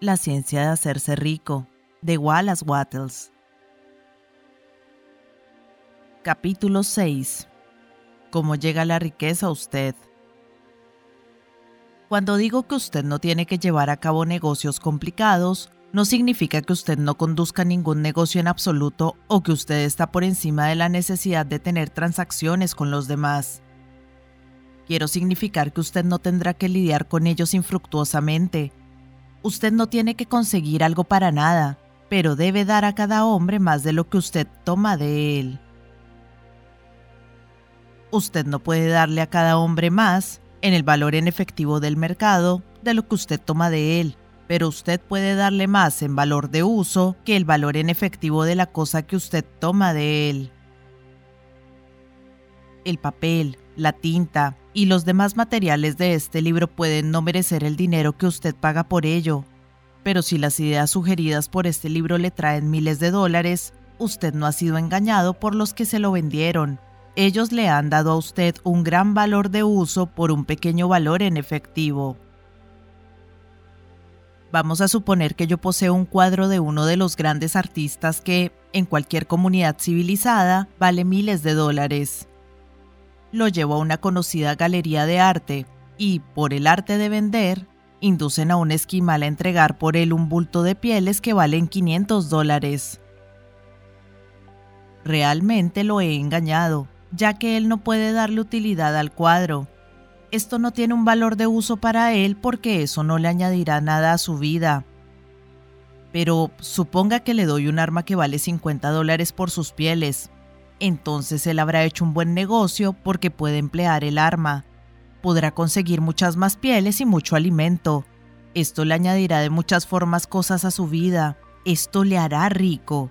La ciencia de hacerse rico, de Wallace Wattles. Capítulo 6. ¿Cómo llega la riqueza a usted? Cuando digo que usted no tiene que llevar a cabo negocios complicados, no significa que usted no conduzca ningún negocio en absoluto o que usted está por encima de la necesidad de tener transacciones con los demás. Quiero significar que usted no tendrá que lidiar con ellos infructuosamente Usted no tiene que conseguir algo para nada, pero debe dar a cada hombre más de lo que usted toma de él. Usted no puede darle a cada hombre más, en el valor en efectivo del mercado, de lo que usted toma de él, pero usted puede darle más en valor de uso que el valor en efectivo de la cosa que usted toma de él. El papel, la tinta, y los demás materiales de este libro pueden no merecer el dinero que usted paga por ello. Pero si las ideas sugeridas por este libro le traen miles de dólares, usted no ha sido engañado por los que se lo vendieron. Ellos le han dado a usted un gran valor de uso por un pequeño valor en efectivo. Vamos a suponer que yo poseo un cuadro de uno de los grandes artistas que, en cualquier comunidad civilizada, vale miles de dólares lo llevo a una conocida galería de arte y, por el arte de vender, inducen a un esquimal a entregar por él un bulto de pieles que valen 500 dólares. Realmente lo he engañado, ya que él no puede darle utilidad al cuadro. Esto no tiene un valor de uso para él porque eso no le añadirá nada a su vida. Pero suponga que le doy un arma que vale 50 dólares por sus pieles entonces él habrá hecho un buen negocio porque puede emplear el arma. Podrá conseguir muchas más pieles y mucho alimento. Esto le añadirá de muchas formas cosas a su vida. Esto le hará rico.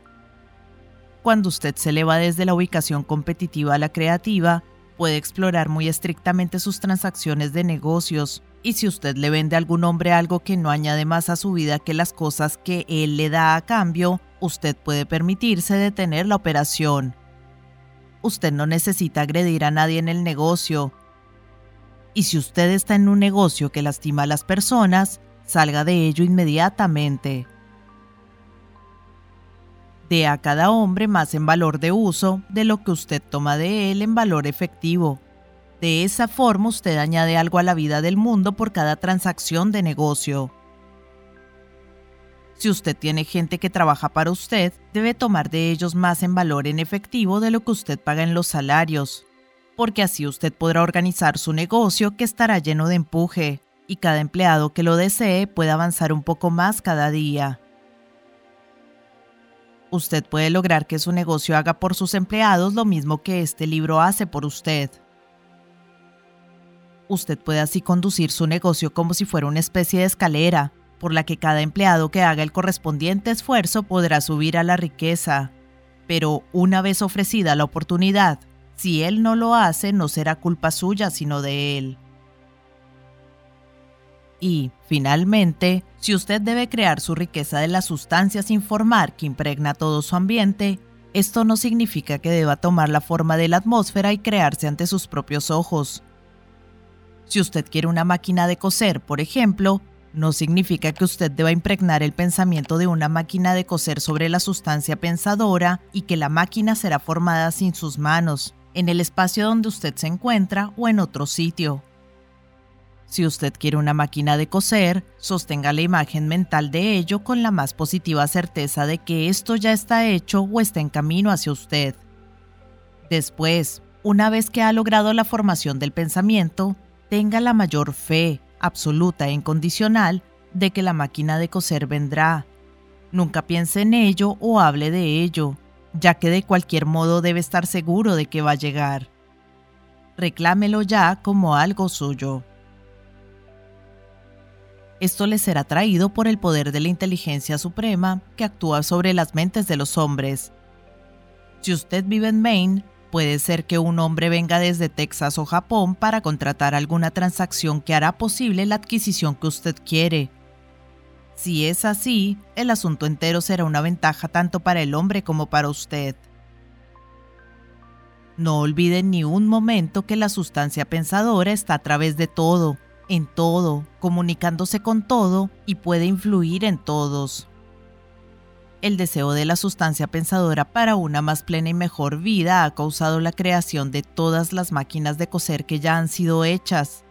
Cuando usted se eleva desde la ubicación competitiva a la creativa, puede explorar muy estrictamente sus transacciones de negocios, y si usted le vende a algún hombre algo que no añade más a su vida que las cosas que él le da a cambio, usted puede permitirse detener la operación usted no necesita agredir a nadie en el negocio. Y si usted está en un negocio que lastima a las personas, salga de ello inmediatamente. Dé a cada hombre más en valor de uso de lo que usted toma de él en valor efectivo. De esa forma usted añade algo a la vida del mundo por cada transacción de negocio. Si usted tiene gente que trabaja para usted, debe tomar de ellos más en valor en efectivo de lo que usted paga en los salarios, porque así usted podrá organizar su negocio que estará lleno de empuje, y cada empleado que lo desee puede avanzar un poco más cada día. Usted puede lograr que su negocio haga por sus empleados lo mismo que este libro hace por usted. Usted puede así conducir su negocio como si fuera una especie de escalera, por la que cada empleado que haga el correspondiente esfuerzo podrá subir a la riqueza. Pero una vez ofrecida la oportunidad, si él no lo hace, no será culpa suya, sino de él. Y, finalmente, si usted debe crear su riqueza de las sustancias sin formar que impregna todo su ambiente, esto no significa que deba tomar la forma de la atmósfera y crearse ante sus propios ojos. Si usted quiere una máquina de coser, por ejemplo, no significa que usted deba impregnar el pensamiento de una máquina de coser sobre la sustancia pensadora y que la máquina será formada sin sus manos, en el espacio donde usted se encuentra o en otro sitio. Si usted quiere una máquina de coser, sostenga la imagen mental de ello con la más positiva certeza de que esto ya está hecho o está en camino hacia usted. Después, una vez que ha logrado la formación del pensamiento, tenga la mayor fe, absoluta e incondicional de que la máquina de coser vendrá. Nunca piense en ello o hable de ello, ya que de cualquier modo debe estar seguro de que va a llegar. Reclámelo ya como algo suyo. Esto le será traído por el poder de la inteligencia suprema que actúa sobre las mentes de los hombres. Si usted vive en Maine, Puede ser que un hombre venga desde Texas o Japón para contratar alguna transacción que hará posible la adquisición que usted quiere. Si es así, el asunto entero será una ventaja tanto para el hombre como para usted. No olvide ni un momento que la sustancia pensadora está a través de todo, en todo, comunicándose con todo y puede influir en todos. El deseo de la sustancia pensadora para una más plena y mejor vida ha causado la creación de todas las máquinas de coser que ya han sido hechas,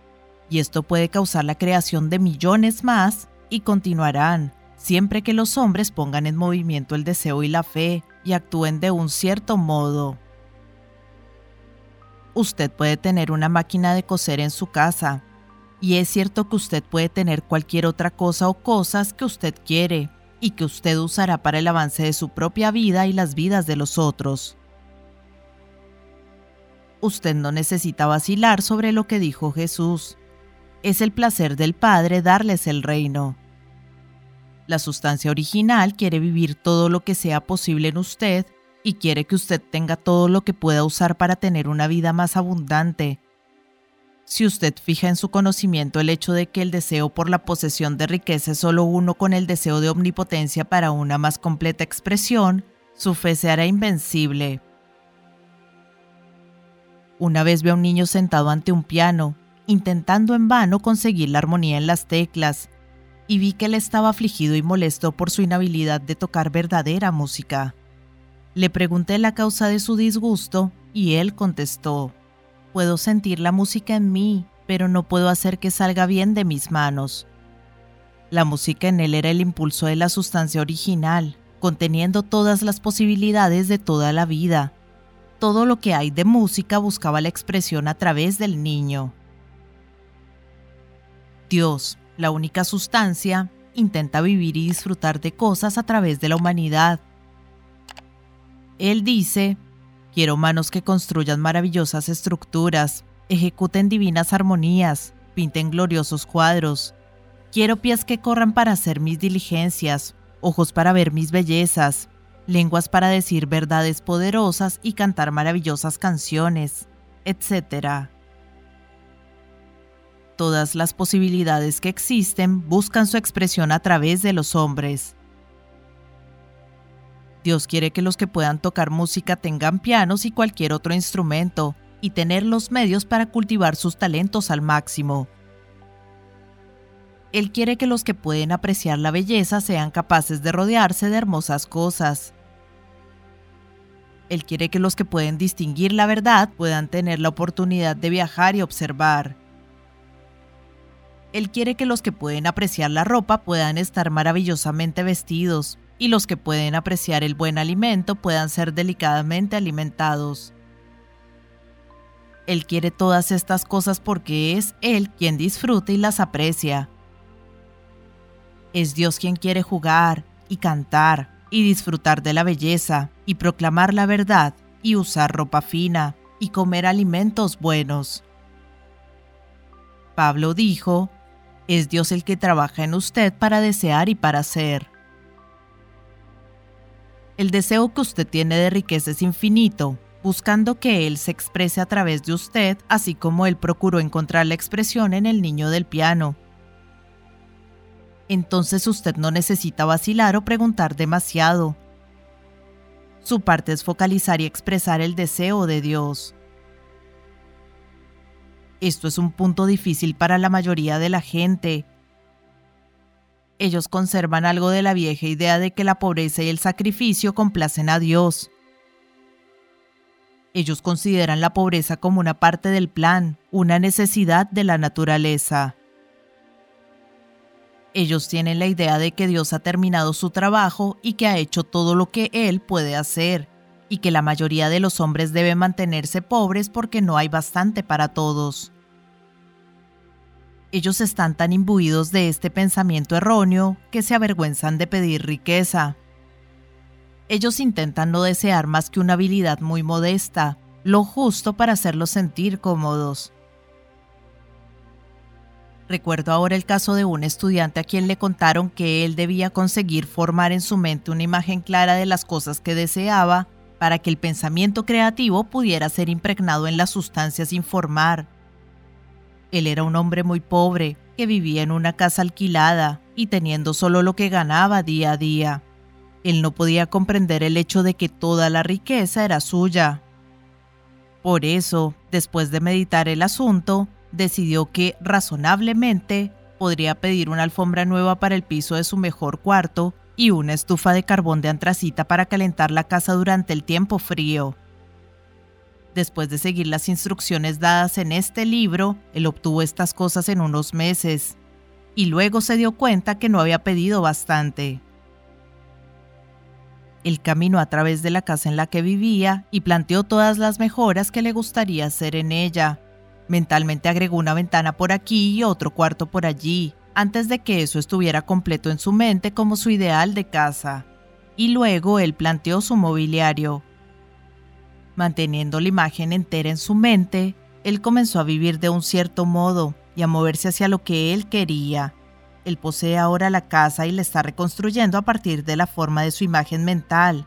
y esto puede causar la creación de millones más y continuarán, siempre que los hombres pongan en movimiento el deseo y la fe y actúen de un cierto modo. Usted puede tener una máquina de coser en su casa, y es cierto que usted puede tener cualquier otra cosa o cosas que usted quiere y que usted usará para el avance de su propia vida y las vidas de los otros. Usted no necesita vacilar sobre lo que dijo Jesús. Es el placer del Padre darles el reino. La sustancia original quiere vivir todo lo que sea posible en usted y quiere que usted tenga todo lo que pueda usar para tener una vida más abundante. Si usted fija en su conocimiento el hecho de que el deseo por la posesión de riqueza es solo uno con el deseo de omnipotencia para una más completa expresión, su fe se hará invencible. Una vez vi a un niño sentado ante un piano, intentando en vano conseguir la armonía en las teclas, y vi que él estaba afligido y molesto por su inhabilidad de tocar verdadera música. Le pregunté la causa de su disgusto y él contestó, puedo sentir la música en mí, pero no puedo hacer que salga bien de mis manos. La música en él era el impulso de la sustancia original, conteniendo todas las posibilidades de toda la vida. Todo lo que hay de música buscaba la expresión a través del niño. Dios, la única sustancia, intenta vivir y disfrutar de cosas a través de la humanidad. Él dice, quiero manos que construyan maravillosas estructuras, ejecuten divinas armonías, pinten gloriosos cuadros. Quiero pies que corran para hacer mis diligencias, ojos para ver mis bellezas, lenguas para decir verdades poderosas y cantar maravillosas canciones, etc. Todas las posibilidades que existen buscan su expresión a través de los hombres. Dios quiere que los que puedan tocar música tengan pianos y cualquier otro instrumento, y tener los medios para cultivar sus talentos al máximo. Él quiere que los que pueden apreciar la belleza sean capaces de rodearse de hermosas cosas. Él quiere que los que pueden distinguir la verdad puedan tener la oportunidad de viajar y observar. Él quiere que los que pueden apreciar la ropa puedan estar maravillosamente vestidos y los que pueden apreciar el buen alimento puedan ser delicadamente alimentados. Él quiere todas estas cosas porque es Él quien disfruta y las aprecia. Es Dios quien quiere jugar y cantar y disfrutar de la belleza y proclamar la verdad y usar ropa fina y comer alimentos buenos. Pablo dijo, es Dios el que trabaja en usted para desear y para ser. El deseo que usted tiene de riqueza es infinito, buscando que Él se exprese a través de usted, así como Él procuró encontrar la expresión en el niño del piano. Entonces usted no necesita vacilar o preguntar demasiado. Su parte es focalizar y expresar el deseo de Dios. Esto es un punto difícil para la mayoría de la gente. Ellos conservan algo de la vieja idea de que la pobreza y el sacrificio complacen a Dios. Ellos consideran la pobreza como una parte del plan, una necesidad de la naturaleza. Ellos tienen la idea de que Dios ha terminado su trabajo y que ha hecho todo lo que Él puede hacer, y que la mayoría de los hombres deben mantenerse pobres porque no hay bastante para todos. Ellos están tan imbuidos de este pensamiento erróneo que se avergüenzan de pedir riqueza. Ellos intentan no desear más que una habilidad muy modesta, lo justo para hacerlos sentir cómodos. Recuerdo ahora el caso de un estudiante a quien le contaron que él debía conseguir formar en su mente una imagen clara de las cosas que deseaba para que el pensamiento creativo pudiera ser impregnado en las sustancias sin formar. Él era un hombre muy pobre, que vivía en una casa alquilada y teniendo solo lo que ganaba día a día. Él no podía comprender el hecho de que toda la riqueza era suya. Por eso, después de meditar el asunto, decidió que, razonablemente, podría pedir una alfombra nueva para el piso de su mejor cuarto y una estufa de carbón de antracita para calentar la casa durante el tiempo frío. Después de seguir las instrucciones dadas en este libro, él obtuvo estas cosas en unos meses, y luego se dio cuenta que no había pedido bastante. Él caminó a través de la casa en la que vivía y planteó todas las mejoras que le gustaría hacer en ella. Mentalmente agregó una ventana por aquí y otro cuarto por allí, antes de que eso estuviera completo en su mente como su ideal de casa. Y luego él planteó su mobiliario. Manteniendo la imagen entera en su mente, él comenzó a vivir de un cierto modo y a moverse hacia lo que él quería. Él posee ahora la casa y la está reconstruyendo a partir de la forma de su imagen mental.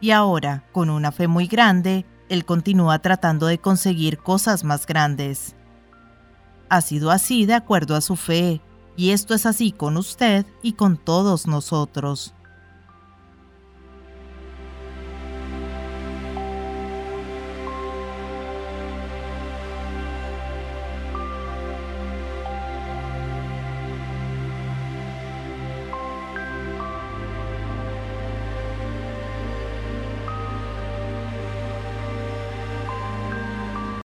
Y ahora, con una fe muy grande, él continúa tratando de conseguir cosas más grandes. Ha sido así de acuerdo a su fe, y esto es así con usted y con todos nosotros.